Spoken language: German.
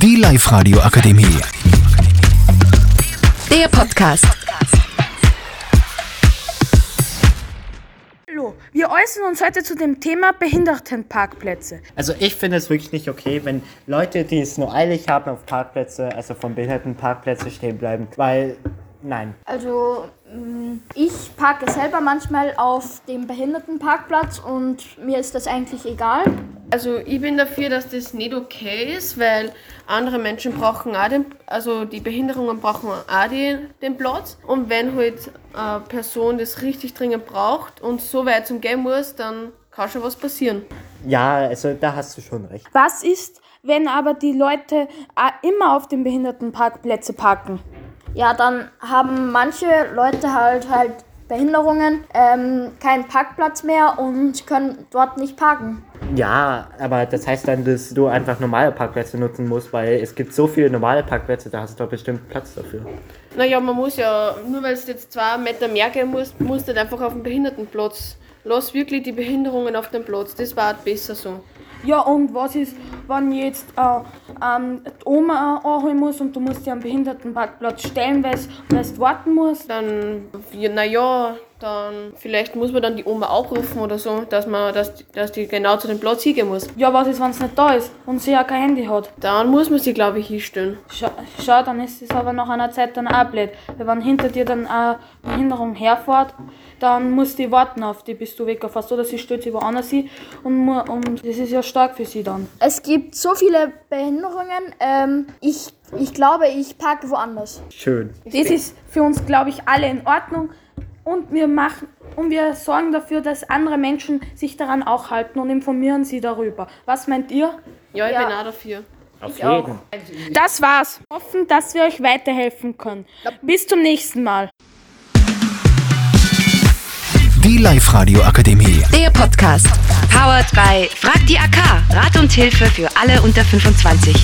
Die Live-Radio Akademie. Der Podcast. Hallo, wir äußern uns heute zu dem Thema Behindertenparkplätze. Also ich finde es wirklich nicht okay, wenn Leute, die es nur eilig haben auf Parkplätze, also von Behindertenparkplätze stehen bleiben, weil nein. Also mh, ich parke selber manchmal auf dem Behindertenparkplatz und mir ist das eigentlich egal. Also ich bin dafür, dass das nicht okay ist, weil andere Menschen brauchen auch den, also die Behinderungen brauchen auch die, den Platz. Und wenn halt eine Person das richtig dringend braucht und so weit zum gehen muss, dann kann schon was passieren. Ja, also da hast du schon recht. Was ist, wenn aber die Leute äh, immer auf den Behindertenparkplätze parken? Ja, dann haben manche Leute halt halt Behinderungen, ähm, keinen Parkplatz mehr und können dort nicht parken. Ja, aber das heißt dann, dass du einfach normale Parkplätze nutzen musst, weil es gibt so viele normale Parkplätze, da hast du doch bestimmt Platz dafür. Naja, man muss ja, nur weil es jetzt zwei Meter mehr gehen muss, muss nicht einfach auf den Behindertenplatz. Lass wirklich die Behinderungen auf den Platz, das war besser so. Ja, und was ist, wenn jetzt äh, ähm, die Oma anholen muss und du musst dich am Behindertenparkplatz stellen, weil du warten musst? Dann, ja, naja, dann vielleicht muss man dann die Oma aufrufen oder so, dass man, dass, dass die genau zu dem Platz hingehen muss. Ja, was ist, wenn es nicht da ist und sie ja kein Handy hat? Dann muss man sie, glaube ich, hinstellen. Schau, schau, dann ist es aber nach einer Zeit dann auch blöd. Weil wenn hinter dir dann eine Behinderung herfährt, dann musst du warten auf die, bis du wegfährst. Oder sie stellt sich woanders hin und, und das ist ja stark für sie dann. Es gibt so viele Behinderungen. Ähm, ich, ich glaube, ich parke woanders. Schön. Das ist für uns, glaube ich, alle in Ordnung. Und wir machen und wir sorgen dafür, dass andere Menschen sich daran auch halten und informieren sie darüber. Was meint ihr? Ja, ich Ja. bin auch dafür. Auf jeden. Das war's. Hoffen, dass wir euch weiterhelfen können. Bis zum nächsten Mal. Die Live-Radio Akademie. Der Podcast. Powered by Frag die AK. Rat und Hilfe für alle unter 25.